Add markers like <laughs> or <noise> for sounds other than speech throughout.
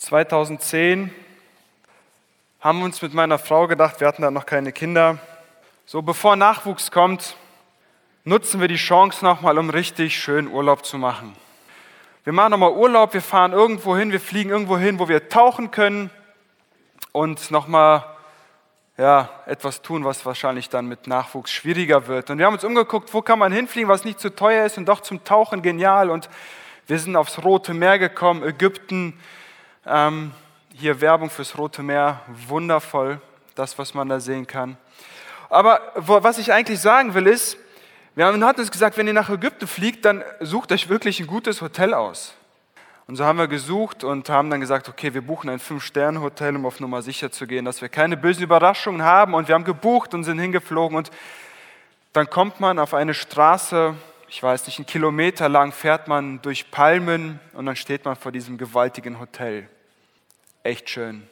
2010 haben wir uns mit meiner Frau gedacht, wir hatten da noch keine Kinder. So, bevor Nachwuchs kommt, nutzen wir die Chance nochmal, um richtig schön Urlaub zu machen. Wir machen nochmal Urlaub, wir fahren irgendwo hin, wir fliegen irgendwo hin, wo wir tauchen können und nochmal ja, etwas tun, was wahrscheinlich dann mit Nachwuchs schwieriger wird. Und wir haben uns umgeguckt, wo kann man hinfliegen, was nicht zu teuer ist und doch zum Tauchen genial. Und wir sind aufs Rote Meer gekommen, Ägypten, ähm, hier Werbung fürs Rote Meer, wundervoll, das, was man da sehen kann. Aber wo, was ich eigentlich sagen will, ist, wir haben hat uns gesagt, wenn ihr nach Ägypten fliegt, dann sucht euch wirklich ein gutes Hotel aus. Und so haben wir gesucht und haben dann gesagt, okay, wir buchen ein Fünf-Sterne-Hotel, um auf Nummer sicher zu gehen, dass wir keine bösen Überraschungen haben. Und wir haben gebucht und sind hingeflogen. Und dann kommt man auf eine Straße, ich weiß nicht, einen Kilometer lang fährt man durch Palmen und dann steht man vor diesem gewaltigen Hotel. Echt schön.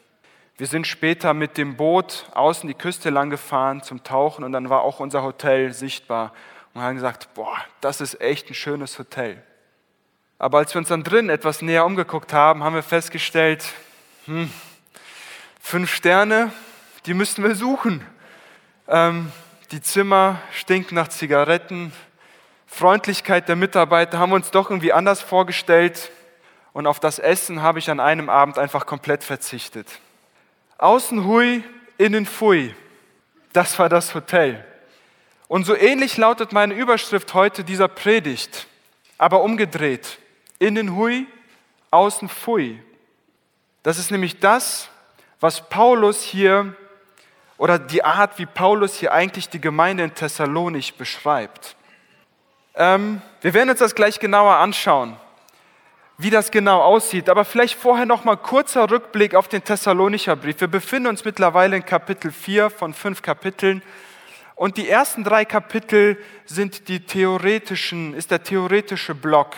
Wir sind später mit dem Boot außen die Küste lang gefahren zum Tauchen und dann war auch unser Hotel sichtbar und haben gesagt, boah, das ist echt ein schönes Hotel. Aber als wir uns dann drin etwas näher umgeguckt haben, haben wir festgestellt, hm, fünf Sterne, die müssten wir suchen. Ähm, die Zimmer stinken nach Zigaretten, Freundlichkeit der Mitarbeiter haben wir uns doch irgendwie anders vorgestellt und auf das Essen habe ich an einem Abend einfach komplett verzichtet. Außen hui, innen fui. Das war das Hotel. Und so ähnlich lautet meine Überschrift heute dieser Predigt, aber umgedreht. Innen hui, außen fui. Das ist nämlich das, was Paulus hier oder die Art, wie Paulus hier eigentlich die Gemeinde in Thessalonich beschreibt. Ähm, wir werden uns das gleich genauer anschauen, wie das genau aussieht. Aber vielleicht vorher noch mal kurzer Rückblick auf den Thessalonicher Brief. Wir befinden uns mittlerweile in Kapitel 4 von fünf Kapiteln. Und die ersten drei Kapitel sind die theoretischen, ist der theoretische Block,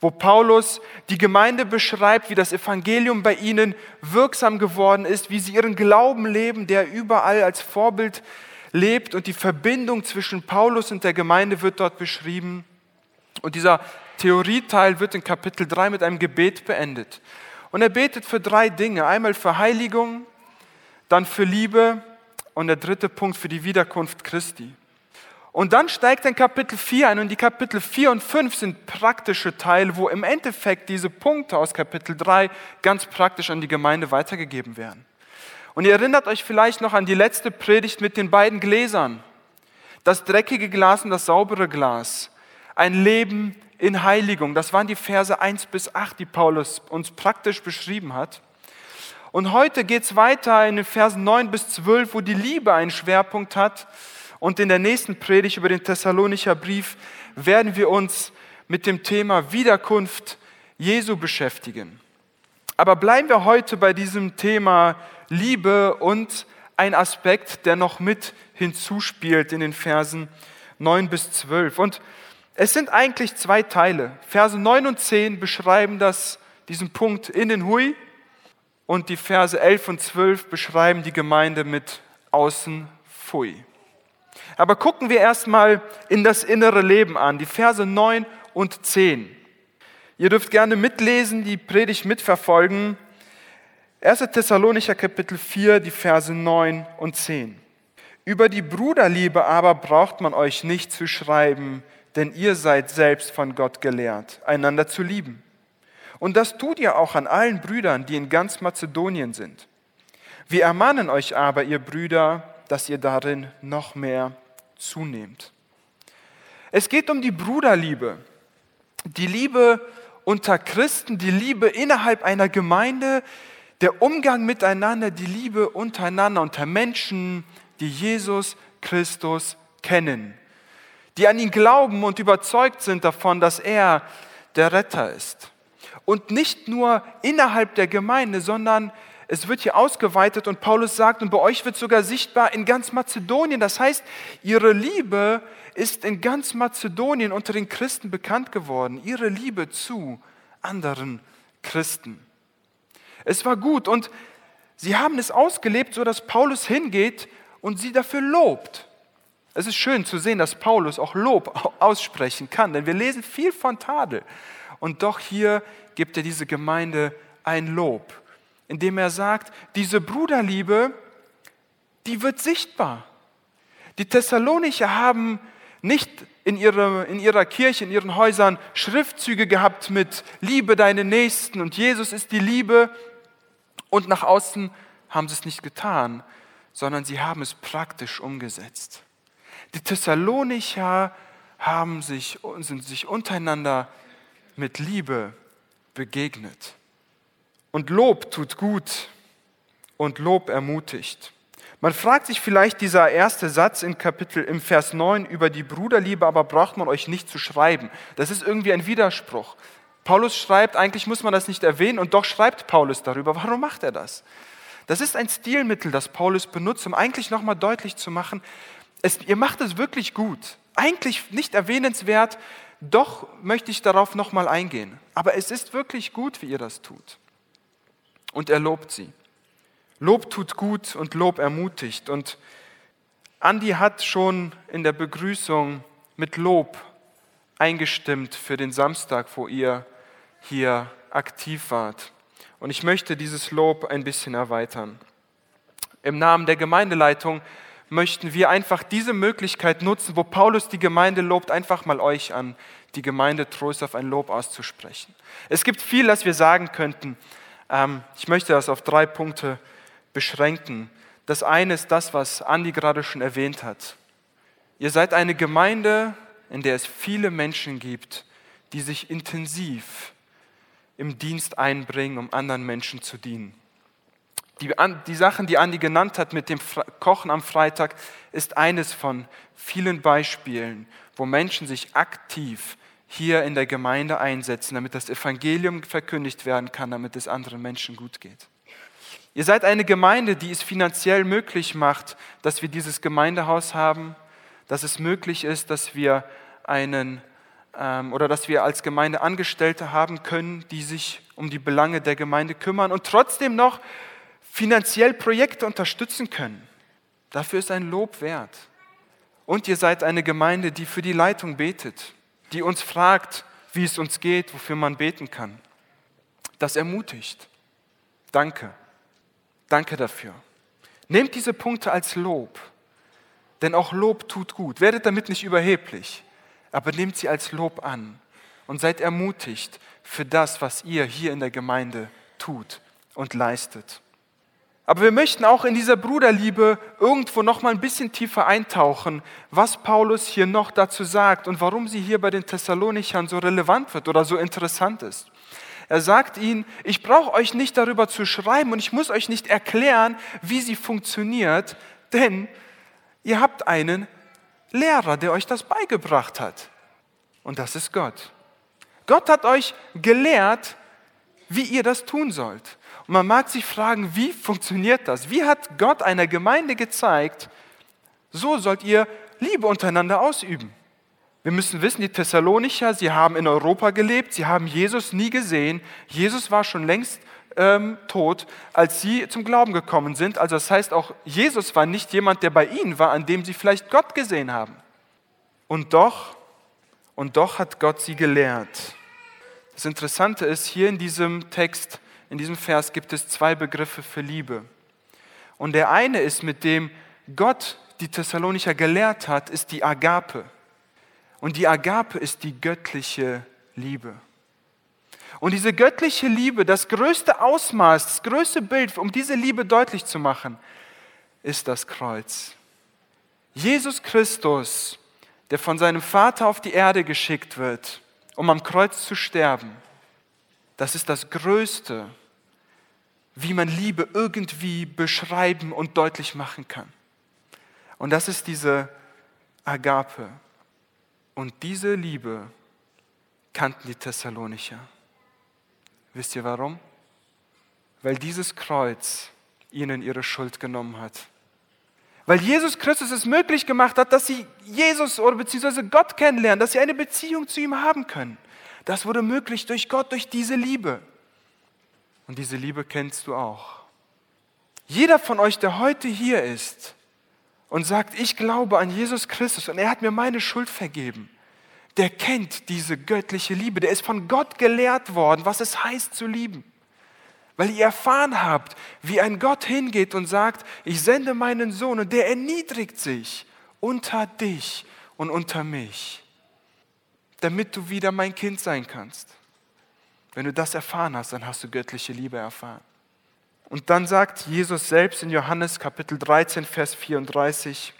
wo Paulus die Gemeinde beschreibt, wie das Evangelium bei ihnen wirksam geworden ist, wie sie ihren Glauben leben, der überall als Vorbild lebt und die Verbindung zwischen Paulus und der Gemeinde wird dort beschrieben. Und dieser Theorieteil wird in Kapitel 3 mit einem Gebet beendet. Und er betet für drei Dinge. Einmal für Heiligung, dann für Liebe und der dritte Punkt für die Wiederkunft Christi. Und dann steigt in Kapitel 4 ein und die Kapitel 4 und 5 sind praktische Teile, wo im Endeffekt diese Punkte aus Kapitel 3 ganz praktisch an die Gemeinde weitergegeben werden. Und ihr erinnert euch vielleicht noch an die letzte Predigt mit den beiden Gläsern. Das dreckige Glas und das saubere Glas. Ein Leben in Heiligung. Das waren die Verse 1 bis 8, die Paulus uns praktisch beschrieben hat. Und heute geht es weiter in den Versen 9 bis 12, wo die Liebe einen Schwerpunkt hat. Und in der nächsten Predigt über den Thessalonicher Brief werden wir uns mit dem Thema Wiederkunft Jesu beschäftigen. Aber bleiben wir heute bei diesem Thema Liebe und ein Aspekt, der noch mit hinzuspielt in den Versen 9 bis 12. Und es sind eigentlich zwei Teile. Verse 9 und 10 beschreiben das, diesen Punkt in den Hui und die Verse 11 und 12 beschreiben die Gemeinde mit außen Fui. Aber gucken wir erstmal in das innere Leben an, die Verse 9 und 10. Ihr dürft gerne mitlesen, die Predigt mitverfolgen. 1. Thessalonicher Kapitel 4, die Verse 9 und 10. Über die Bruderliebe aber braucht man euch nicht zu schreiben, denn ihr seid selbst von Gott gelehrt, einander zu lieben. Und das tut ihr auch an allen Brüdern, die in ganz Mazedonien sind. Wir ermahnen euch aber, ihr Brüder, dass ihr darin noch mehr zunehmt. Es geht um die Bruderliebe, die Liebe unter Christen, die Liebe innerhalb einer Gemeinde, der Umgang miteinander, die Liebe untereinander, unter Menschen, die Jesus Christus kennen, die an ihn glauben und überzeugt sind davon, dass er der Retter ist. Und nicht nur innerhalb der Gemeinde, sondern es wird hier ausgeweitet und Paulus sagt, und bei euch wird sogar sichtbar in ganz Mazedonien. Das heißt, ihre Liebe ist in ganz Mazedonien unter den Christen bekannt geworden. Ihre Liebe zu anderen Christen. Es war gut und sie haben es ausgelebt, so dass Paulus hingeht und sie dafür lobt. Es ist schön zu sehen, dass Paulus auch Lob aussprechen kann, denn wir lesen viel von Tadel. Und doch hier gibt er diese Gemeinde ein Lob. indem er sagt, diese Bruderliebe, die wird sichtbar. Die Thessalonicher haben nicht in, ihre, in ihrer Kirche, in ihren Häusern Schriftzüge gehabt mit Liebe deine Nächsten und Jesus ist die Liebe und nach außen haben sie es nicht getan, sondern sie haben es praktisch umgesetzt. Die Thessalonicher haben sich, sind sich untereinander mit Liebe begegnet. Und Lob tut gut und Lob ermutigt. Man fragt sich vielleicht dieser erste Satz in Kapitel im Vers 9 über die Bruderliebe, aber braucht man euch nicht zu schreiben. Das ist irgendwie ein Widerspruch. Paulus schreibt, eigentlich muss man das nicht erwähnen und doch schreibt Paulus darüber. Warum macht er das? Das ist ein Stilmittel, das Paulus benutzt, um eigentlich nochmal deutlich zu machen, es, ihr macht es wirklich gut. Eigentlich nicht erwähnenswert, doch möchte ich darauf nochmal eingehen. Aber es ist wirklich gut, wie ihr das tut. Und er lobt sie. Lob tut gut und Lob ermutigt. Und Andi hat schon in der Begrüßung mit Lob eingestimmt für den Samstag, wo ihr hier aktiv wart. Und ich möchte dieses Lob ein bisschen erweitern. Im Namen der Gemeindeleitung möchten wir einfach diese Möglichkeit nutzen, wo Paulus die Gemeinde lobt, einfach mal euch an die Gemeinde Trost auf ein Lob auszusprechen. Es gibt viel, das wir sagen könnten. Ähm, ich möchte das auf drei Punkte beschränken. Das eine ist das, was Andi gerade schon erwähnt hat. Ihr seid eine Gemeinde, in der es viele Menschen gibt, die sich intensiv im Dienst einbringen, um anderen Menschen zu dienen. Die, die Sachen, die Andi genannt hat mit dem Kochen am Freitag, ist eines von vielen Beispielen, wo Menschen sich aktiv hier in der Gemeinde einsetzen, damit das Evangelium verkündigt werden kann, damit es anderen Menschen gut geht. Ihr seid eine Gemeinde, die es finanziell möglich macht, dass wir dieses Gemeindehaus haben, dass es möglich ist, dass wir einen oder dass wir als Gemeinde Angestellte haben können, die sich um die Belange der Gemeinde kümmern und trotzdem noch finanziell Projekte unterstützen können. Dafür ist ein Lob wert. Und ihr seid eine Gemeinde, die für die Leitung betet, die uns fragt, wie es uns geht, wofür man beten kann. Das ermutigt. Danke. Danke dafür. Nehmt diese Punkte als Lob, denn auch Lob tut gut. Werdet damit nicht überheblich, aber nehmt sie als Lob an und seid ermutigt für das, was ihr hier in der Gemeinde tut und leistet. Aber wir möchten auch in dieser Bruderliebe irgendwo noch mal ein bisschen tiefer eintauchen, was Paulus hier noch dazu sagt und warum sie hier bei den Thessalonichern so relevant wird oder so interessant ist. Er sagt ihnen, ich brauche euch nicht darüber zu schreiben und ich muss euch nicht erklären, wie sie funktioniert, denn ihr habt einen Lehrer, der euch das beigebracht hat. Und das ist Gott. Gott hat euch gelehrt, wie ihr das tun sollt. Und man mag sich fragen, wie funktioniert das? Wie hat Gott einer Gemeinde gezeigt, so sollt ihr Liebe untereinander ausüben? Wir müssen wissen, die Thessalonicher, sie haben in Europa gelebt, sie haben Jesus nie gesehen. Jesus war schon längst ähm, tot, als sie zum Glauben gekommen sind. Also das heißt auch, Jesus war nicht jemand, der bei ihnen war, an dem sie vielleicht Gott gesehen haben. Und doch, und doch hat Gott sie gelehrt. Das Interessante ist, hier in diesem Text, in diesem Vers gibt es zwei Begriffe für Liebe. Und der eine ist, mit dem Gott die Thessalonicher gelehrt hat, ist die Agape. Und die Agape ist die göttliche Liebe. Und diese göttliche Liebe, das größte Ausmaß, das größte Bild, um diese Liebe deutlich zu machen, ist das Kreuz. Jesus Christus, der von seinem Vater auf die Erde geschickt wird, um am Kreuz zu sterben, das ist das Größte, wie man Liebe irgendwie beschreiben und deutlich machen kann. Und das ist diese Agape. Und diese Liebe kannten die Thessalonicher. Wisst ihr warum? Weil dieses Kreuz ihnen ihre Schuld genommen hat. Weil Jesus Christus es möglich gemacht hat, dass sie Jesus oder beziehungsweise Gott kennenlernen, dass sie eine Beziehung zu ihm haben können. Das wurde möglich durch Gott, durch diese Liebe. Und diese Liebe kennst du auch. Jeder von euch, der heute hier ist, und sagt, ich glaube an Jesus Christus und er hat mir meine Schuld vergeben, der kennt diese göttliche Liebe, der ist von Gott gelehrt worden, was es heißt zu lieben, weil ihr erfahren habt, wie ein Gott hingeht und sagt, ich sende meinen Sohn und der erniedrigt sich unter dich und unter mich, damit du wieder mein Kind sein kannst. Wenn du das erfahren hast, dann hast du göttliche Liebe erfahren. Und dann sagt Jesus selbst in Johannes Kapitel 13, Vers 34,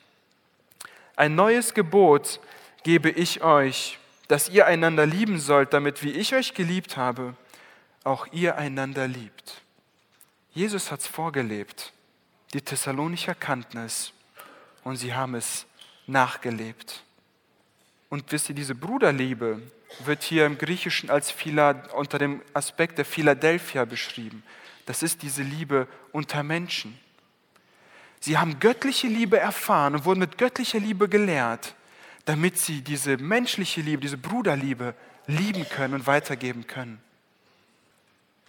ein neues Gebot gebe ich euch, dass ihr einander lieben sollt, damit wie ich euch geliebt habe, auch ihr einander liebt. Jesus hat es vorgelebt. Die Thessalonicher kannten es und sie haben es nachgelebt. Und wisst ihr, diese Bruderliebe wird hier im Griechischen als Phila, unter dem Aspekt der Philadelphia beschrieben. Das ist diese Liebe unter Menschen. Sie haben göttliche Liebe erfahren und wurden mit göttlicher Liebe gelehrt, damit sie diese menschliche Liebe, diese Bruderliebe lieben können und weitergeben können.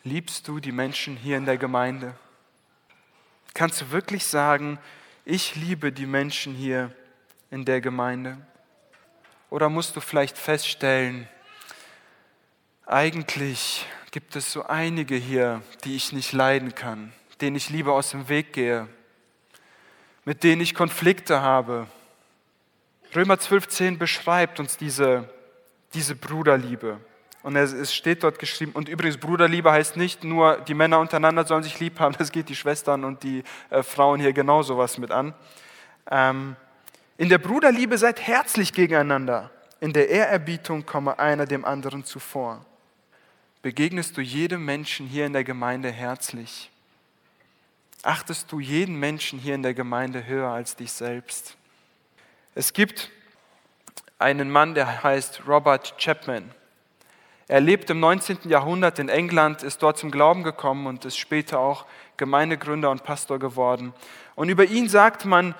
Liebst du die Menschen hier in der Gemeinde? Kannst du wirklich sagen, ich liebe die Menschen hier in der Gemeinde? Oder musst du vielleicht feststellen, eigentlich gibt es so einige hier, die ich nicht leiden kann, denen ich lieber aus dem Weg gehe, mit denen ich Konflikte habe. Römer 12.10 beschreibt uns diese, diese Bruderliebe. Und es steht dort geschrieben, und übrigens Bruderliebe heißt nicht nur, die Männer untereinander sollen sich lieb haben, <laughs> das geht die Schwestern und die äh, Frauen hier genauso was mit an. Ähm, in der Bruderliebe seid herzlich gegeneinander. In der Ehrerbietung komme einer dem anderen zuvor begegnest du jedem Menschen hier in der Gemeinde herzlich? Achtest du jeden Menschen hier in der Gemeinde höher als dich selbst? Es gibt einen Mann, der heißt Robert Chapman. Er lebt im 19. Jahrhundert in England, ist dort zum Glauben gekommen und ist später auch Gemeindegründer und Pastor geworden. Und über ihn sagt man,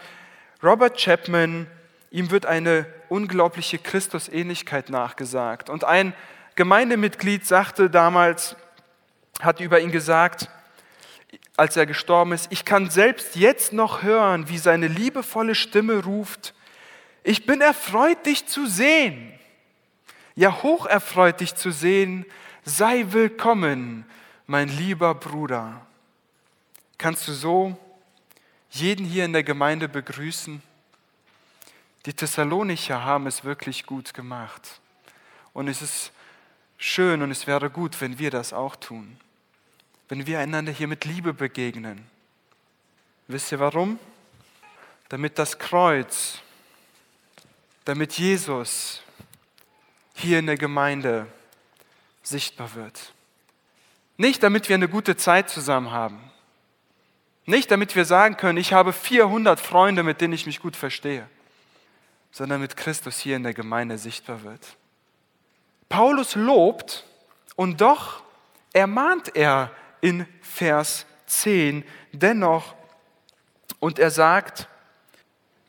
Robert Chapman, ihm wird eine unglaubliche Christusähnlichkeit nachgesagt. Und ein Gemeindemitglied sagte damals, hat über ihn gesagt, als er gestorben ist, ich kann selbst jetzt noch hören, wie seine liebevolle Stimme ruft, ich bin erfreut, dich zu sehen. Ja, hoch erfreut, dich zu sehen. Sei willkommen, mein lieber Bruder. Kannst du so jeden hier in der Gemeinde begrüßen? Die Thessalonicher haben es wirklich gut gemacht. Und es ist schön und es wäre gut, wenn wir das auch tun. Wenn wir einander hier mit Liebe begegnen. Wisst ihr warum? Damit das Kreuz, damit Jesus hier in der Gemeinde sichtbar wird. Nicht damit wir eine gute Zeit zusammen haben. Nicht damit wir sagen können, ich habe 400 Freunde, mit denen ich mich gut verstehe, sondern damit Christus hier in der Gemeinde sichtbar wird. Paulus lobt und doch ermahnt er in Vers 10 dennoch und er sagt,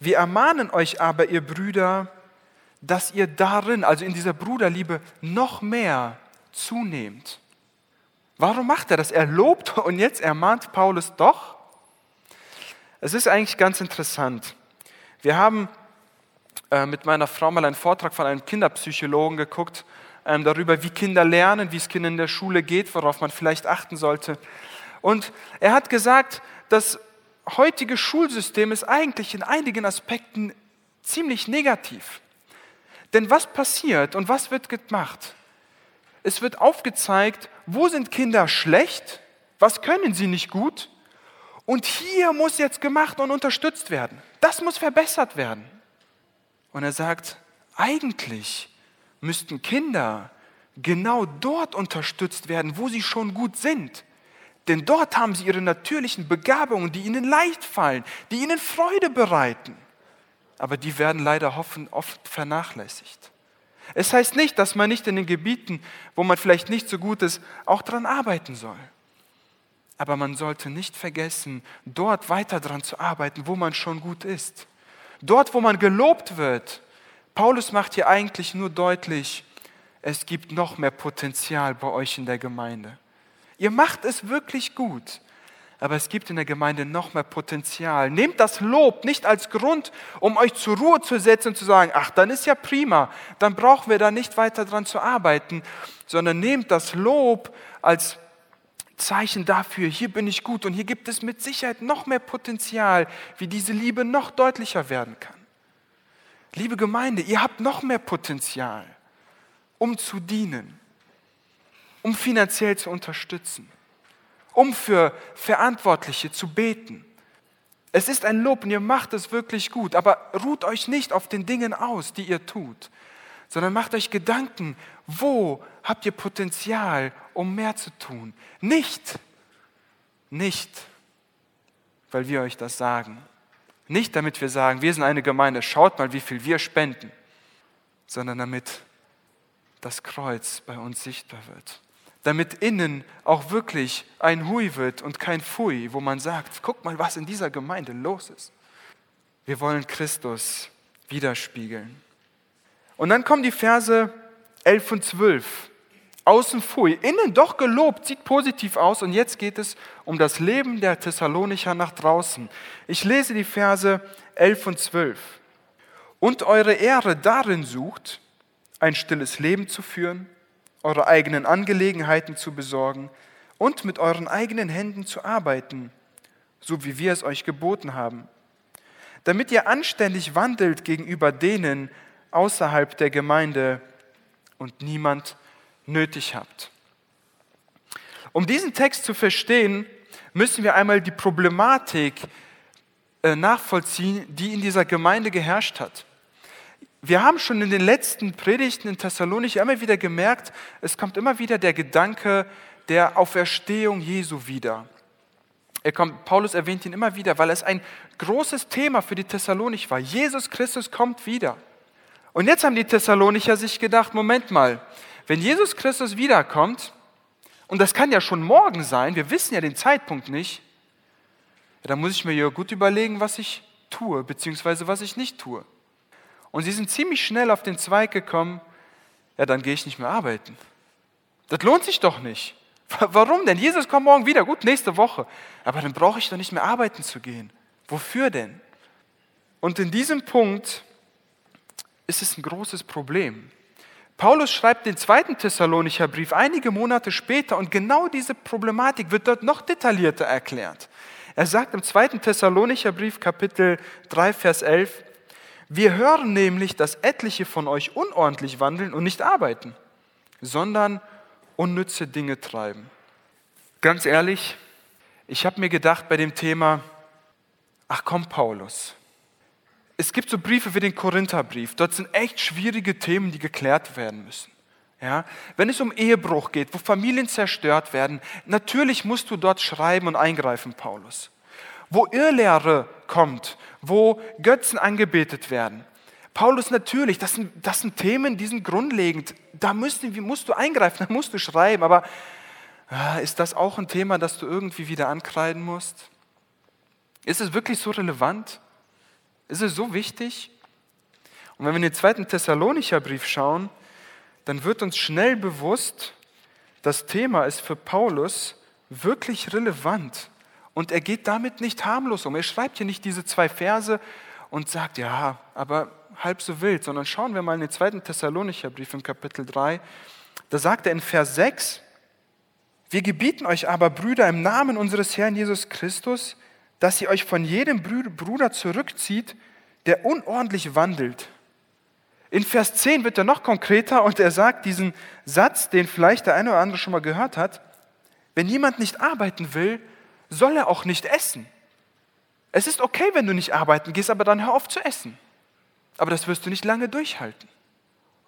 wir ermahnen euch aber, ihr Brüder, dass ihr darin, also in dieser Bruderliebe, noch mehr zunehmt. Warum macht er das? Er lobt <laughs> und jetzt ermahnt Paulus doch? Es ist eigentlich ganz interessant. Wir haben äh, mit meiner Frau mal einen Vortrag von einem Kinderpsychologen geguckt ähm, darüber, wie Kinder lernen, wie es Kindern in der Schule geht, worauf man vielleicht achten sollte. Und er hat gesagt, das heutige Schulsystem ist eigentlich in einigen Aspekten ziemlich negativ. Denn was passiert und was wird gemacht? Es wird aufgezeigt, wo sind Kinder schlecht, was können sie nicht gut und hier muss jetzt gemacht und unterstützt werden. Das muss verbessert werden. Und er sagt, eigentlich müssten Kinder genau dort unterstützt werden, wo sie schon gut sind. Denn dort haben sie ihre natürlichen Begabungen, die ihnen leicht fallen, die ihnen Freude bereiten. Aber die werden leider oft vernachlässigt. Es heißt nicht, dass man nicht in den Gebieten, wo man vielleicht nicht so gut ist, auch daran arbeiten soll. Aber man sollte nicht vergessen, dort weiter daran zu arbeiten, wo man schon gut ist. Dort, wo man gelobt wird, Paulus macht hier eigentlich nur deutlich, es gibt noch mehr Potenzial bei euch in der Gemeinde. Ihr macht es wirklich gut, aber es gibt in der Gemeinde noch mehr Potenzial. Nehmt das Lob nicht als Grund, um euch zur Ruhe zu setzen und zu sagen, ach, dann ist ja prima, dann brauchen wir da nicht weiter dran zu arbeiten, sondern nehmt das Lob als Zeichen dafür, hier bin ich gut und hier gibt es mit Sicherheit noch mehr Potenzial, wie diese Liebe noch deutlicher werden kann. Liebe Gemeinde, ihr habt noch mehr Potenzial, um zu dienen, um finanziell zu unterstützen, um für Verantwortliche zu beten. Es ist ein Lob und ihr macht es wirklich gut, aber ruht euch nicht auf den Dingen aus, die ihr tut, sondern macht euch Gedanken, wo habt ihr Potenzial, um mehr zu tun? Nicht, nicht, weil wir euch das sagen. Nicht damit wir sagen, wir sind eine Gemeinde, schaut mal, wie viel wir spenden, sondern damit das Kreuz bei uns sichtbar wird. Damit innen auch wirklich ein Hui wird und kein Fui, wo man sagt, guck mal, was in dieser Gemeinde los ist. Wir wollen Christus widerspiegeln. Und dann kommen die Verse 11 und 12. Außen Fui, innen doch gelobt, sieht positiv aus. Und jetzt geht es um das Leben der Thessalonicher nach draußen. Ich lese die Verse 11 und 12. Und eure Ehre darin sucht, ein stilles Leben zu führen, eure eigenen Angelegenheiten zu besorgen und mit euren eigenen Händen zu arbeiten, so wie wir es euch geboten haben, damit ihr anständig wandelt gegenüber denen, außerhalb der Gemeinde und niemand nötig habt. Um diesen Text zu verstehen, müssen wir einmal die Problematik äh, nachvollziehen, die in dieser Gemeinde geherrscht hat. Wir haben schon in den letzten Predigten in Thessalonich immer wieder gemerkt, es kommt immer wieder der Gedanke der Auferstehung Jesu wieder. Er kommt, Paulus erwähnt ihn immer wieder, weil es ein großes Thema für die Thessalonich war. Jesus Christus kommt wieder. Und jetzt haben die Thessalonicher sich gedacht, Moment mal, wenn Jesus Christus wiederkommt, und das kann ja schon morgen sein, wir wissen ja den Zeitpunkt nicht, ja, dann muss ich mir ja gut überlegen, was ich tue, beziehungsweise was ich nicht tue. Und sie sind ziemlich schnell auf den Zweig gekommen, ja, dann gehe ich nicht mehr arbeiten. Das lohnt sich doch nicht. Warum denn? Jesus kommt morgen wieder, gut, nächste Woche. Aber dann brauche ich doch nicht mehr arbeiten zu gehen. Wofür denn? Und in diesem Punkt ist es ein großes Problem. Paulus schreibt den zweiten Thessalonicher Brief einige Monate später und genau diese Problematik wird dort noch detaillierter erklärt. Er sagt im zweiten Thessalonicher Brief Kapitel 3 Vers 11, wir hören nämlich, dass etliche von euch unordentlich wandeln und nicht arbeiten, sondern unnütze Dinge treiben. Ganz ehrlich, ich habe mir gedacht bei dem Thema, ach komm Paulus, es gibt so Briefe wie den Korintherbrief. Dort sind echt schwierige Themen, die geklärt werden müssen. Ja, wenn es um Ehebruch geht, wo Familien zerstört werden, natürlich musst du dort schreiben und eingreifen, Paulus. Wo Irrlehre kommt, wo Götzen angebetet werden. Paulus, natürlich, das sind, das sind Themen, die sind grundlegend. Da musst, musst du eingreifen, <laughs> da musst du schreiben. Aber ah, ist das auch ein Thema, das du irgendwie wieder ankreiden musst? Ist es wirklich so relevant? Ist es so wichtig? Und wenn wir in den zweiten Thessalonicher Brief schauen, dann wird uns schnell bewusst, das Thema ist für Paulus wirklich relevant. Und er geht damit nicht harmlos um. Er schreibt hier nicht diese zwei Verse und sagt, ja, aber halb so wild, sondern schauen wir mal in den zweiten Thessalonicher Brief im Kapitel 3. Da sagt er in Vers 6, wir gebieten euch aber, Brüder, im Namen unseres Herrn Jesus Christus, dass ihr euch von jedem Bruder zurückzieht, der unordentlich wandelt. In Vers 10 wird er noch konkreter und er sagt diesen Satz, den vielleicht der eine oder andere schon mal gehört hat, wenn jemand nicht arbeiten will, soll er auch nicht essen. Es ist okay, wenn du nicht arbeiten gehst, aber dann hör auf zu essen. Aber das wirst du nicht lange durchhalten.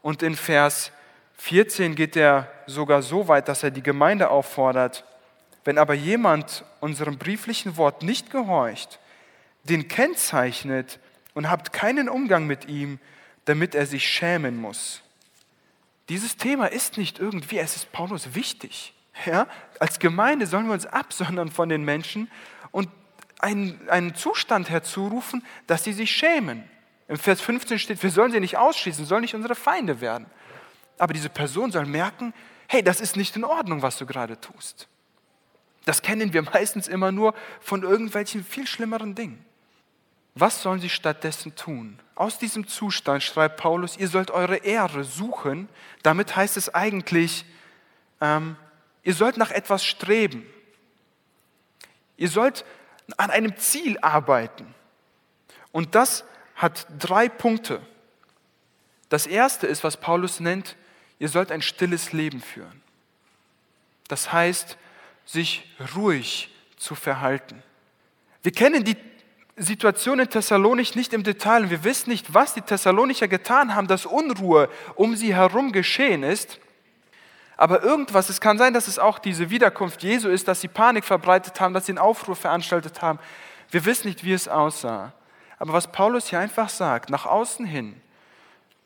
Und in Vers 14 geht er sogar so weit, dass er die Gemeinde auffordert, wenn aber jemand unserem brieflichen Wort nicht gehorcht, den kennzeichnet und habt keinen Umgang mit ihm, damit er sich schämen muss. Dieses Thema ist nicht irgendwie, es ist Paulus wichtig. Ja? Als Gemeinde sollen wir uns absondern von den Menschen und einen, einen Zustand herzurufen, dass sie sich schämen. Im Vers 15 steht, wir sollen sie nicht ausschließen, sollen nicht unsere Feinde werden. Aber diese Person soll merken, hey, das ist nicht in Ordnung, was du gerade tust. Das kennen wir meistens immer nur von irgendwelchen viel schlimmeren Dingen. Was sollen sie stattdessen tun? Aus diesem Zustand schreibt Paulus, ihr sollt eure Ehre suchen. Damit heißt es eigentlich, ähm, ihr sollt nach etwas streben. Ihr sollt an einem Ziel arbeiten. Und das hat drei Punkte. Das erste ist, was Paulus nennt, ihr sollt ein stilles Leben führen. Das heißt, sich ruhig zu verhalten. Wir kennen die Situation in Thessalonich nicht im Detail wir wissen nicht, was die Thessalonicher getan haben, dass Unruhe um sie herum geschehen ist. Aber irgendwas, es kann sein, dass es auch diese Wiederkunft Jesu ist, dass sie Panik verbreitet haben, dass sie einen Aufruhr veranstaltet haben. Wir wissen nicht, wie es aussah. Aber was Paulus hier einfach sagt, nach außen hin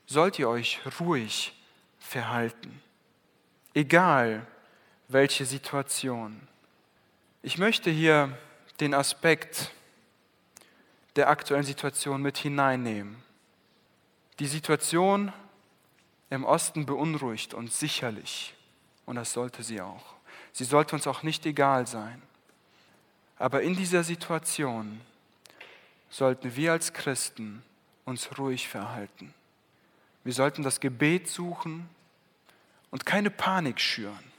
sollt ihr euch ruhig verhalten. Egal welche Situation. Ich möchte hier den Aspekt der aktuellen Situation mit hineinnehmen. Die Situation im Osten beunruhigt uns sicherlich und das sollte sie auch. Sie sollte uns auch nicht egal sein. Aber in dieser Situation sollten wir als Christen uns ruhig verhalten. Wir sollten das Gebet suchen und keine Panik schüren.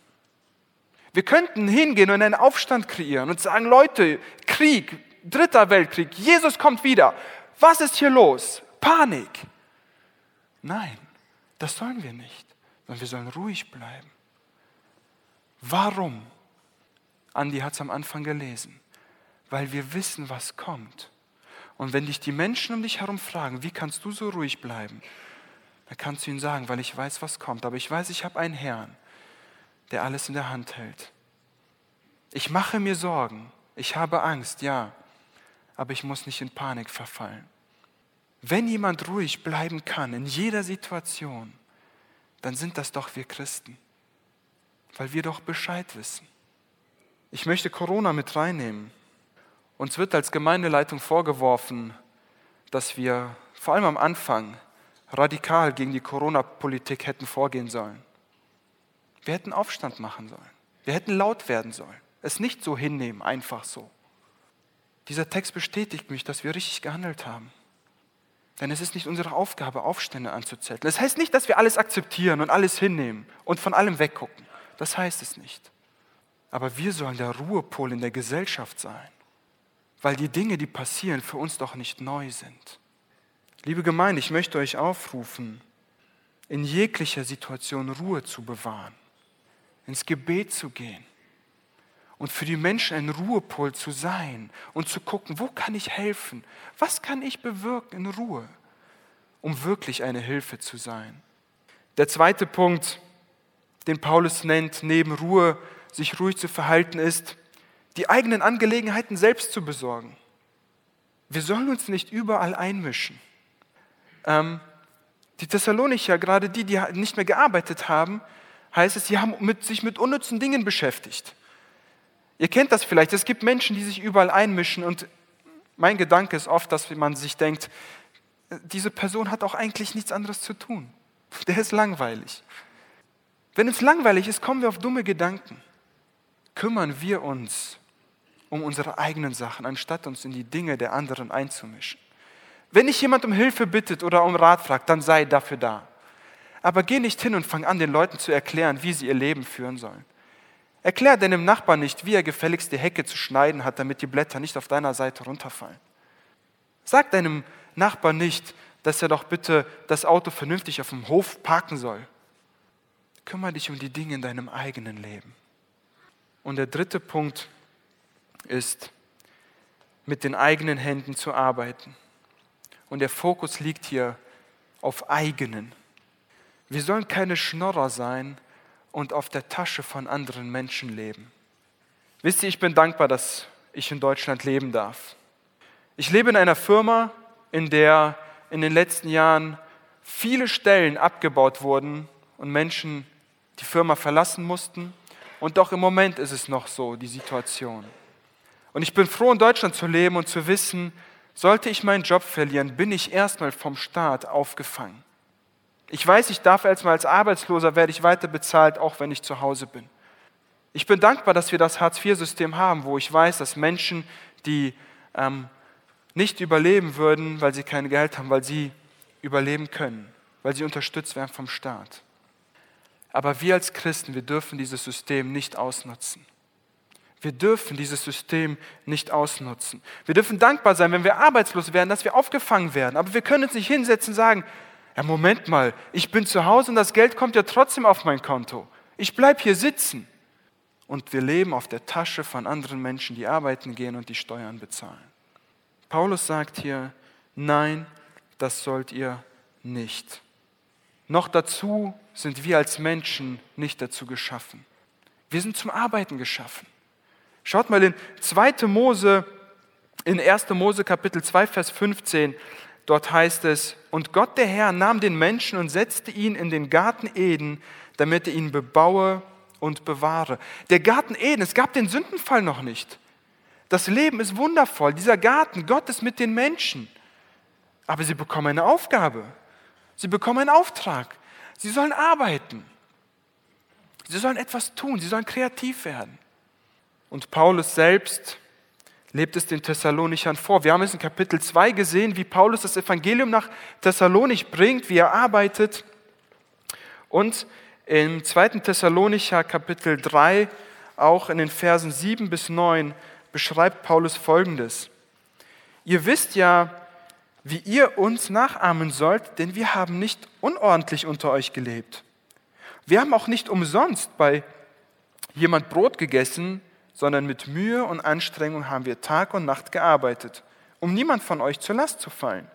Wir könnten hingehen und einen Aufstand kreieren und sagen, Leute, Krieg, dritter Weltkrieg, Jesus kommt wieder. Was ist hier los? Panik. Nein, das sollen wir nicht, sondern wir sollen ruhig bleiben. Warum? Andi hat es am Anfang gelesen. Weil wir wissen, was kommt. Und wenn dich die Menschen um dich herum fragen, wie kannst du so ruhig bleiben, dann kannst du ihnen sagen, weil ich weiß, was kommt. Aber ich weiß, ich habe einen Herrn, der alles in der Hand hält. Ich mache mir Sorgen, ich habe Angst, ja, aber ich muss nicht in Panik verfallen. Wenn jemand ruhig bleiben kann in jeder Situation, dann sind das doch wir Christen, weil wir doch Bescheid wissen. Ich möchte Corona mit reinnehmen. Uns wird als Gemeindeleitung vorgeworfen, dass wir vor allem am Anfang radikal gegen die Corona-Politik hätten vorgehen sollen. Wir hätten Aufstand machen sollen. Wir hätten laut werden sollen. Es nicht so hinnehmen, einfach so. Dieser Text bestätigt mich, dass wir richtig gehandelt haben. Denn es ist nicht unsere Aufgabe, Aufstände anzuzetteln. Das heißt nicht, dass wir alles akzeptieren und alles hinnehmen und von allem weggucken. Das heißt es nicht. Aber wir sollen der Ruhepol in der Gesellschaft sein, weil die Dinge, die passieren, für uns doch nicht neu sind. Liebe Gemeinde, ich möchte euch aufrufen, in jeglicher Situation Ruhe zu bewahren, ins Gebet zu gehen und für die Menschen ein Ruhepol zu sein und zu gucken, wo kann ich helfen? Was kann ich bewirken in Ruhe, um wirklich eine Hilfe zu sein? Der zweite Punkt, den Paulus nennt, neben Ruhe, sich ruhig zu verhalten, ist, die eigenen Angelegenheiten selbst zu besorgen. Wir sollen uns nicht überall einmischen. Ähm, die Thessalonicher, gerade die, die nicht mehr gearbeitet haben, heißt es, sie haben mit, sich mit unnützen Dingen beschäftigt. Ihr kennt das vielleicht, es gibt Menschen, die sich überall einmischen und mein Gedanke ist oft, dass man sich denkt, diese Person hat auch eigentlich nichts anderes zu tun. Der ist langweilig. Wenn es langweilig ist, kommen wir auf dumme Gedanken. Kümmern wir uns um unsere eigenen Sachen, anstatt uns in die Dinge der anderen einzumischen. Wenn dich jemand um Hilfe bittet oder um Rat fragt, dann sei dafür da. Aber geh nicht hin und fang an, den Leuten zu erklären, wie sie ihr Leben führen sollen. Erklär deinem Nachbarn nicht, wie er gefälligst die Hecke zu schneiden hat, damit die Blätter nicht auf deiner Seite runterfallen. Sag deinem Nachbarn nicht, dass er doch bitte das Auto vernünftig auf dem Hof parken soll. Kümmere dich um die Dinge in deinem eigenen Leben. Und der dritte Punkt ist, mit den eigenen Händen zu arbeiten. Und der Fokus liegt hier auf eigenen. Wir sollen keine Schnorrer sein und auf der Tasche von anderen Menschen leben. Wisst ihr, ich bin dankbar, dass ich in Deutschland leben darf. Ich lebe in einer Firma, in der in den letzten Jahren viele Stellen abgebaut wurden und Menschen die Firma verlassen mussten. Und doch im Moment ist es noch so, die Situation. Und ich bin froh, in Deutschland zu leben und zu wissen, sollte ich meinen Job verlieren, bin ich erstmal vom Staat aufgefangen. Ich weiß, ich darf erstmal als Arbeitsloser, werde ich weiter bezahlt, auch wenn ich zu Hause bin. Ich bin dankbar, dass wir das Hartz-IV-System haben, wo ich weiß, dass Menschen, die ähm, nicht überleben würden, weil sie kein Geld haben, weil sie überleben können, weil sie unterstützt werden vom Staat. Aber wir als Christen, wir dürfen dieses System nicht ausnutzen. Wir dürfen dieses System nicht ausnutzen. Wir dürfen dankbar sein, wenn wir arbeitslos werden, dass wir aufgefangen werden. Aber wir können uns nicht hinsetzen und sagen, ja, Moment mal, ich bin zu Hause und das Geld kommt ja trotzdem auf mein Konto. Ich bleibe hier sitzen. Und wir leben auf der Tasche von anderen Menschen, die arbeiten gehen und die Steuern bezahlen. Paulus sagt hier, nein, das sollt ihr nicht. Noch dazu sind wir als Menschen nicht dazu geschaffen. Wir sind zum Arbeiten geschaffen. Schaut mal in 2. Mose, in 1. Mose Kapitel 2, Vers 15, dort heißt es, und Gott der Herr nahm den Menschen und setzte ihn in den Garten Eden, damit er ihn bebaue und bewahre. Der Garten Eden, es gab den Sündenfall noch nicht. Das Leben ist wundervoll, dieser Garten, Gott ist mit den Menschen. Aber sie bekommen eine Aufgabe, sie bekommen einen Auftrag, sie sollen arbeiten, sie sollen etwas tun, sie sollen kreativ werden. Und Paulus selbst lebt es den Thessalonichern vor. Wir haben es in Kapitel 2 gesehen, wie Paulus das Evangelium nach Thessalonich bringt, wie er arbeitet. Und im 2. Thessalonicher Kapitel 3, auch in den Versen 7 bis 9, beschreibt Paulus Folgendes. Ihr wisst ja, wie ihr uns nachahmen sollt, denn wir haben nicht unordentlich unter euch gelebt. Wir haben auch nicht umsonst bei jemand Brot gegessen, sondern mit Mühe und Anstrengung haben wir Tag und Nacht gearbeitet, um niemand von euch zur Last zu fallen.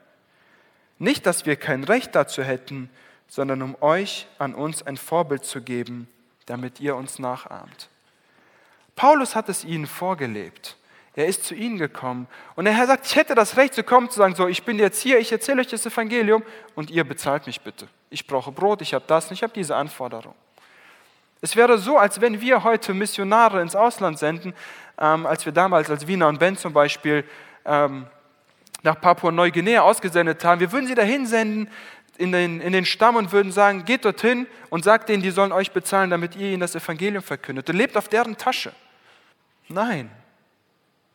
Nicht, dass wir kein Recht dazu hätten, sondern um euch an uns ein Vorbild zu geben, damit ihr uns nachahmt. Paulus hat es ihnen vorgelebt. Er ist zu ihnen gekommen und der Herr sagt, ich hätte das Recht zu kommen, zu sagen, so, ich bin jetzt hier, ich erzähle euch das Evangelium und ihr bezahlt mich bitte. Ich brauche Brot, ich habe das, ich habe diese Anforderung. Es wäre so, als wenn wir heute Missionare ins Ausland senden, ähm, als wir damals als Wiener und Ben zum Beispiel ähm, nach Papua-Neuguinea ausgesendet haben. Wir würden sie dahin senden in den, in den Stamm und würden sagen, geht dorthin und sagt denen, die sollen euch bezahlen, damit ihr ihnen das Evangelium verkündet. Und lebt auf deren Tasche. Nein,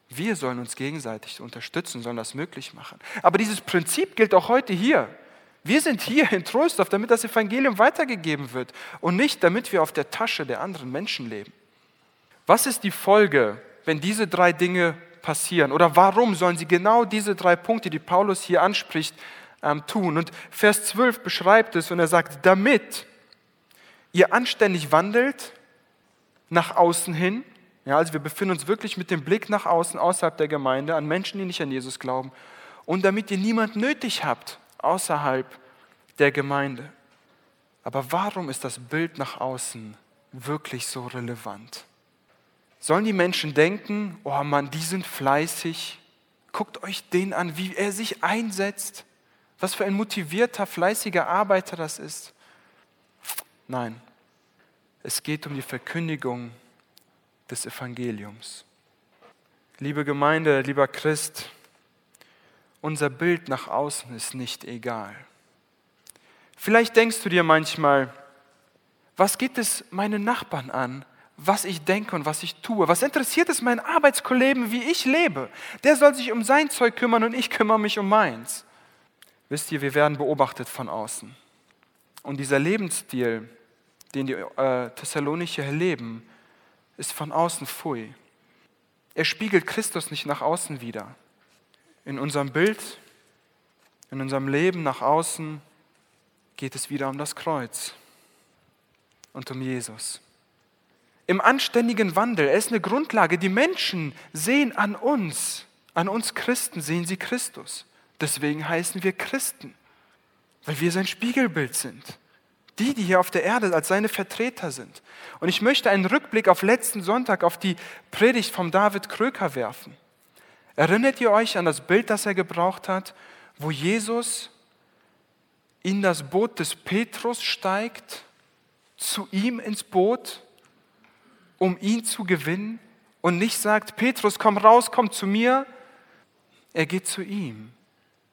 wir sollen uns gegenseitig unterstützen, sollen das möglich machen. Aber dieses Prinzip gilt auch heute hier. Wir sind hier in Trostorf, damit das Evangelium weitergegeben wird und nicht, damit wir auf der Tasche der anderen Menschen leben. Was ist die Folge, wenn diese drei Dinge passieren? Oder warum sollen sie genau diese drei Punkte, die Paulus hier anspricht, ähm, tun? Und Vers 12 beschreibt es und er sagt, damit ihr anständig wandelt nach außen hin, ja, also wir befinden uns wirklich mit dem Blick nach außen, außerhalb der Gemeinde, an Menschen, die nicht an Jesus glauben. Und damit ihr niemand nötig habt außerhalb der Gemeinde. Aber warum ist das Bild nach außen wirklich so relevant? Sollen die Menschen denken, oh Mann, die sind fleißig, guckt euch den an, wie er sich einsetzt, was für ein motivierter, fleißiger Arbeiter das ist? Nein, es geht um die Verkündigung des Evangeliums. Liebe Gemeinde, lieber Christ, unser Bild nach außen ist nicht egal. Vielleicht denkst du dir manchmal, was geht es meinen Nachbarn an, was ich denke und was ich tue? Was interessiert es meinen Arbeitskollegen, wie ich lebe? Der soll sich um sein Zeug kümmern und ich kümmere mich um meins. Wisst ihr, wir werden beobachtet von außen. Und dieser Lebensstil, den die äh, Thessalonicher leben, ist von außen Pfui. Er spiegelt Christus nicht nach außen wider. In unserem Bild, in unserem Leben nach außen geht es wieder um das Kreuz und um Jesus. Im anständigen Wandel, er ist eine Grundlage. Die Menschen sehen an uns, an uns Christen sehen sie Christus. Deswegen heißen wir Christen, weil wir sein Spiegelbild sind. Die, die hier auf der Erde als seine Vertreter sind. Und ich möchte einen Rückblick auf letzten Sonntag, auf die Predigt vom David Kröker werfen. Erinnert ihr euch an das Bild, das er gebraucht hat, wo Jesus in das Boot des Petrus steigt, zu ihm ins Boot, um ihn zu gewinnen und nicht sagt, Petrus, komm raus, komm zu mir. Er geht zu ihm,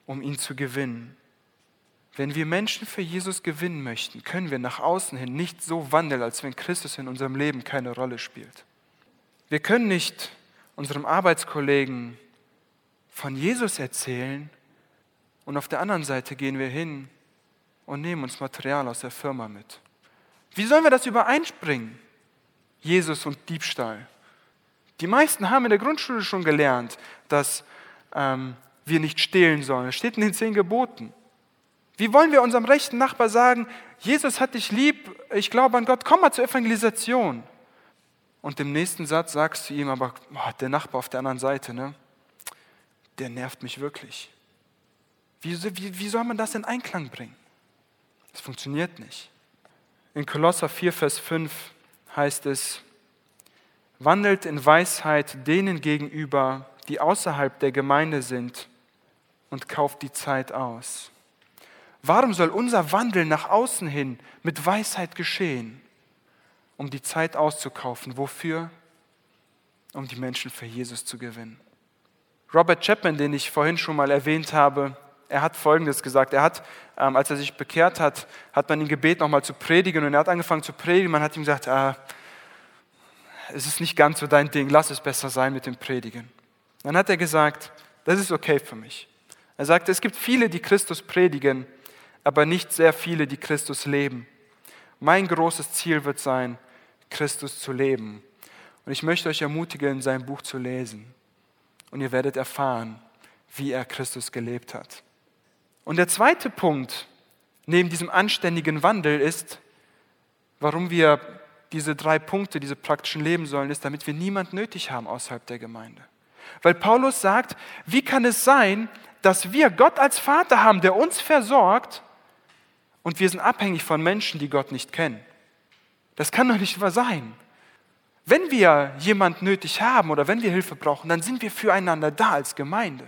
um ihn zu gewinnen. Wenn wir Menschen für Jesus gewinnen möchten, können wir nach außen hin nicht so wandeln, als wenn Christus in unserem Leben keine Rolle spielt. Wir können nicht unserem Arbeitskollegen von Jesus erzählen und auf der anderen Seite gehen wir hin und nehmen uns Material aus der Firma mit. Wie sollen wir das übereinspringen? Jesus und Diebstahl. Die meisten haben in der Grundschule schon gelernt, dass ähm, wir nicht stehlen sollen. Das steht in den zehn Geboten. Wie wollen wir unserem rechten Nachbar sagen, Jesus hat dich lieb, ich glaube an Gott, komm mal zur Evangelisation. Und im nächsten Satz sagst du ihm aber, oh, der Nachbar auf der anderen Seite, ne, der nervt mich wirklich. Wie, wie, wie soll man das in Einklang bringen? Das funktioniert nicht. In Kolosser 4, Vers 5 heißt es, wandelt in Weisheit denen gegenüber, die außerhalb der Gemeinde sind und kauft die Zeit aus. Warum soll unser Wandel nach außen hin mit Weisheit geschehen? Um die Zeit auszukaufen. Wofür? Um die Menschen für Jesus zu gewinnen. Robert Chapman, den ich vorhin schon mal erwähnt habe, er hat Folgendes gesagt. Er hat, ähm, als er sich bekehrt hat, hat man ihn gebeten, nochmal zu predigen. Und er hat angefangen zu predigen. Man hat ihm gesagt, ah, es ist nicht ganz so dein Ding, lass es besser sein mit dem Predigen. Dann hat er gesagt, das ist okay für mich. Er sagte, es gibt viele, die Christus predigen, aber nicht sehr viele, die Christus leben. Mein großes Ziel wird sein, Christus zu leben. Und ich möchte euch ermutigen, sein Buch zu lesen. Und ihr werdet erfahren, wie er Christus gelebt hat. Und der zweite Punkt neben diesem anständigen Wandel ist, warum wir diese drei Punkte, diese praktischen leben sollen, ist, damit wir niemand nötig haben außerhalb der Gemeinde. Weil Paulus sagt, wie kann es sein, dass wir Gott als Vater haben, der uns versorgt und wir sind abhängig von Menschen, die Gott nicht kennen. Das kann doch nicht wahr sein. Wenn wir jemand nötig haben oder wenn wir Hilfe brauchen, dann sind wir füreinander da als Gemeinde.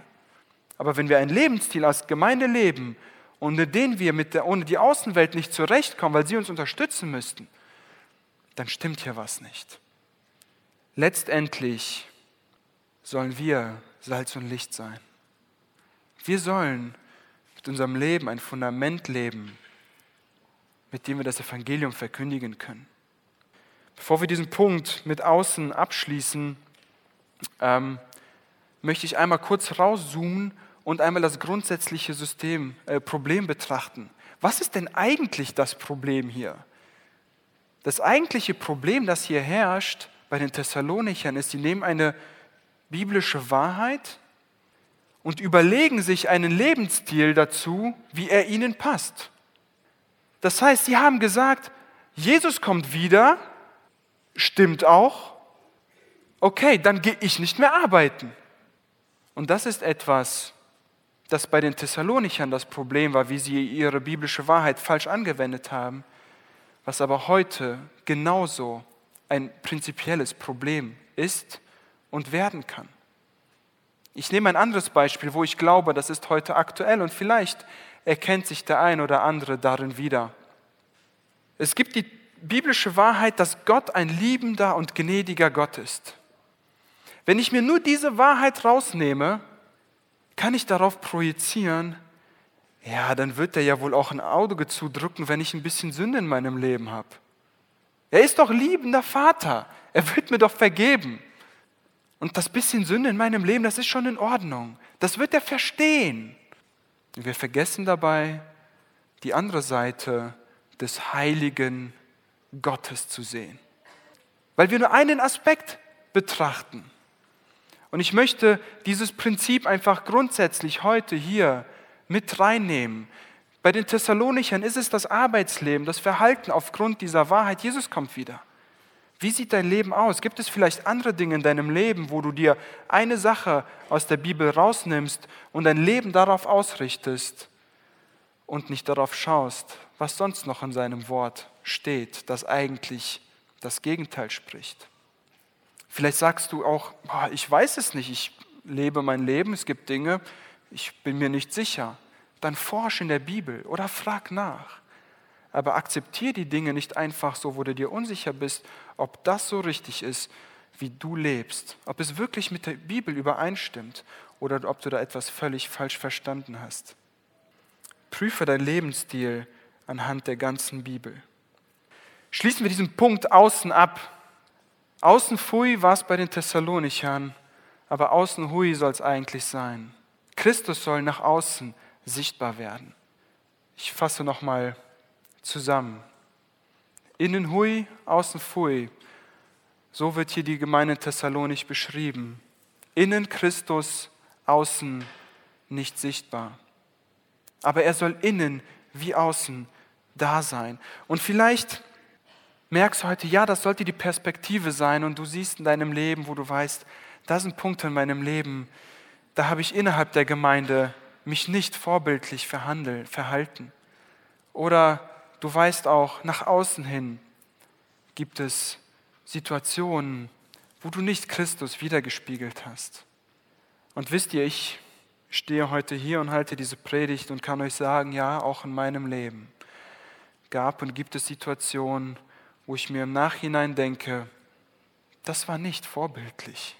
Aber wenn wir einen Lebensstil als Gemeinde leben, ohne den wir mit der, ohne die Außenwelt nicht zurechtkommen, weil sie uns unterstützen müssten, dann stimmt hier was nicht. Letztendlich sollen wir Salz und Licht sein. Wir sollen mit unserem Leben ein Fundament leben, mit dem wir das Evangelium verkündigen können. Bevor wir diesen Punkt mit außen abschließen, ähm, möchte ich einmal kurz rauszoomen und einmal das grundsätzliche System, äh, Problem betrachten. Was ist denn eigentlich das Problem hier? Das eigentliche Problem, das hier herrscht bei den Thessalonichern, ist, sie nehmen eine biblische Wahrheit und überlegen sich einen Lebensstil dazu, wie er ihnen passt. Das heißt, sie haben gesagt, Jesus kommt wieder, stimmt auch, okay, dann gehe ich nicht mehr arbeiten. Und das ist etwas, das bei den Thessalonichern das Problem war, wie sie ihre biblische Wahrheit falsch angewendet haben, was aber heute genauso ein prinzipielles Problem ist und werden kann. Ich nehme ein anderes Beispiel, wo ich glaube, das ist heute aktuell und vielleicht erkennt sich der ein oder andere darin wieder. Es gibt die biblische Wahrheit, dass Gott ein liebender und gnädiger Gott ist. Wenn ich mir nur diese Wahrheit rausnehme, kann ich darauf projizieren, ja, dann wird er ja wohl auch ein Auge zudrücken, wenn ich ein bisschen Sünde in meinem Leben habe. Er ist doch liebender Vater. Er wird mir doch vergeben. Und das bisschen Sünde in meinem Leben, das ist schon in Ordnung. Das wird er verstehen. Wir vergessen dabei die andere Seite des heiligen Gottes zu sehen. Weil wir nur einen Aspekt betrachten. Und ich möchte dieses Prinzip einfach grundsätzlich heute hier mit reinnehmen. Bei den Thessalonichern ist es das Arbeitsleben, das Verhalten aufgrund dieser Wahrheit. Jesus kommt wieder. Wie sieht dein Leben aus? Gibt es vielleicht andere Dinge in deinem Leben, wo du dir eine Sache aus der Bibel rausnimmst und dein Leben darauf ausrichtest und nicht darauf schaust, was sonst noch in seinem Wort steht, das eigentlich das Gegenteil spricht? Vielleicht sagst du auch, ich weiß es nicht, ich lebe mein Leben, es gibt Dinge, ich bin mir nicht sicher. Dann forsch in der Bibel oder frag nach aber akzeptiere die Dinge nicht einfach so, wo du dir unsicher bist, ob das so richtig ist, wie du lebst, ob es wirklich mit der Bibel übereinstimmt oder ob du da etwas völlig falsch verstanden hast. Prüfe dein Lebensstil anhand der ganzen Bibel. Schließen wir diesen Punkt außen ab. Außen Fui war es bei den Thessalonichern, aber außen Hui soll es eigentlich sein. Christus soll nach außen sichtbar werden. Ich fasse nochmal zusammen. Innen hui, außen fui So wird hier die Gemeinde Thessalonich beschrieben. Innen Christus, außen nicht sichtbar. Aber er soll innen wie außen da sein. Und vielleicht merkst du heute, ja, das sollte die Perspektive sein und du siehst in deinem Leben, wo du weißt, da sind Punkte in meinem Leben, da habe ich innerhalb der Gemeinde mich nicht vorbildlich verhalten. Oder du weißt auch, nach außen hin gibt es Situationen, wo du nicht Christus wiedergespiegelt hast. Und wisst ihr, ich stehe heute hier und halte diese Predigt und kann euch sagen, ja, auch in meinem Leben gab und gibt es Situationen, wo ich mir im Nachhinein denke, das war nicht vorbildlich.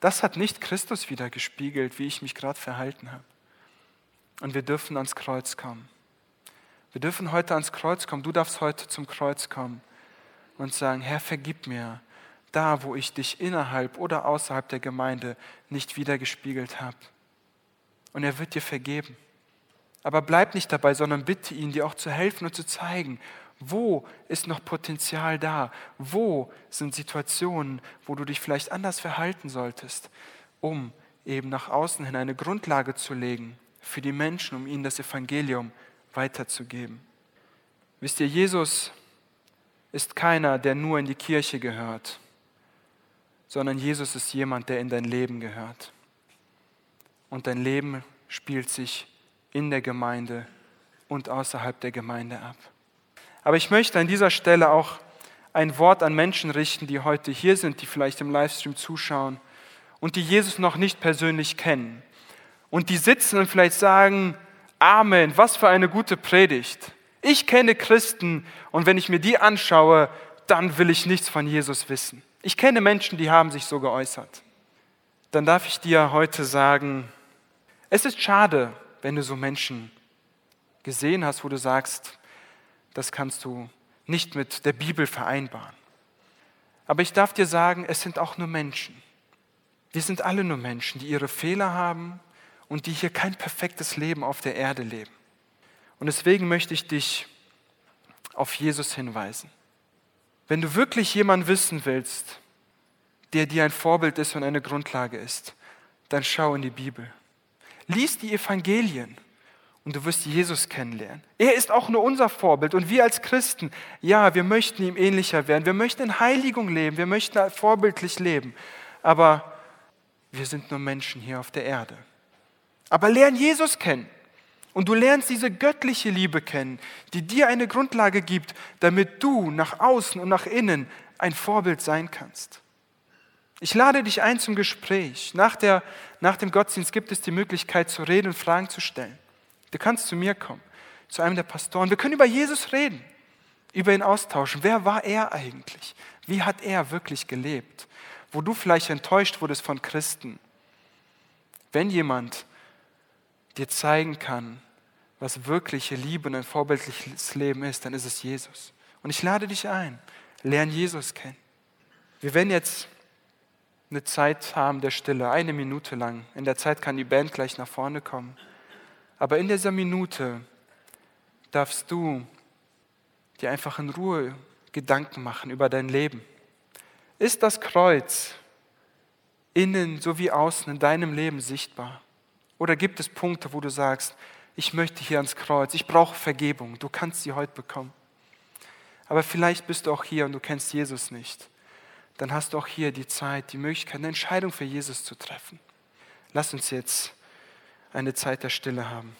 Das hat nicht Christus wieder gespiegelt, wie ich mich gerade verhalten habe. Und wir dürfen ans Kreuz kommen. Wir dürfen heute ans Kreuz kommen. Du darfst heute zum Kreuz kommen und sagen, Herr, vergib mir da, wo ich dich innerhalb oder außerhalb der Gemeinde nicht wiedergespiegelt habe. Und er wird dir vergeben. Aber bleib nicht dabei, sondern bitte ihn, dir auch zu helfen und zu zeigen, wo ist noch Potenzial da? Wo sind Situationen, wo du dich vielleicht anders verhalten solltest, um eben nach außen hin eine Grundlage zu legen für die Menschen, um ihnen das Evangelium weiterzugeben? Wisst ihr, Jesus ist keiner, der nur in die Kirche gehört, sondern Jesus ist jemand, der in dein Leben gehört. Und dein Leben spielt sich in der Gemeinde und außerhalb der Gemeinde ab. Aber ich möchte an dieser Stelle auch ein Wort an Menschen richten, die heute hier sind, die vielleicht im Livestream zuschauen und die Jesus noch nicht persönlich kennen. Und die sitzen und vielleicht sagen, Amen, was für eine gute Predigt. Ich kenne Christen und wenn ich mir die anschaue, dann will ich nichts von Jesus wissen. Ich kenne Menschen, die haben sich so geäußert. Dann darf ich dir heute sagen, es ist schade, wenn du so Menschen gesehen hast, wo du sagst, das kannst du nicht mit der Bibel vereinbaren. Aber ich darf dir sagen, es sind auch nur Menschen. Wir sind alle nur Menschen, die ihre Fehler haben und die hier kein perfektes Leben auf der Erde leben. Und deswegen möchte ich dich auf Jesus hinweisen. Wenn du wirklich jemanden wissen willst, der dir ein Vorbild ist und eine Grundlage ist, dann schau in die Bibel. Lies die Evangelien und du wirst Jesus kennenlernen. Er ist auch nur unser Vorbild und wir als Christen, ja, wir möchten ihm ähnlicher werden, wir möchten in Heiligung leben, wir möchten vorbildlich leben, aber wir sind nur Menschen hier auf der Erde. Aber lern Jesus kennen und du lernst diese göttliche Liebe kennen, die dir eine Grundlage gibt, damit du nach außen und nach innen ein Vorbild sein kannst. Ich lade dich ein zum Gespräch. Nach, der, nach dem Gottesdienst gibt es die Möglichkeit zu reden und Fragen zu stellen. Du kannst zu mir kommen, zu einem der Pastoren. Wir können über Jesus reden, über ihn austauschen. Wer war er eigentlich? Wie hat er wirklich gelebt? Wo du vielleicht enttäuscht wurdest von Christen. Wenn jemand dir zeigen kann, was wirkliche Liebe und ein vorbildliches Leben ist, dann ist es Jesus. Und ich lade dich ein, lern Jesus kennen. Wir werden jetzt eine Zeit haben der Stille, eine Minute lang. In der Zeit kann die Band gleich nach vorne kommen. Aber in dieser Minute darfst du dir einfach in Ruhe Gedanken machen über dein Leben. Ist das Kreuz innen sowie außen in deinem Leben sichtbar? Oder gibt es Punkte, wo du sagst, ich möchte hier ans Kreuz, ich brauche Vergebung, du kannst sie heute bekommen. Aber vielleicht bist du auch hier und du kennst Jesus nicht. Dann hast du auch hier die Zeit, die Möglichkeit, eine Entscheidung für Jesus zu treffen. Lass uns jetzt eine Zeit der Stille haben.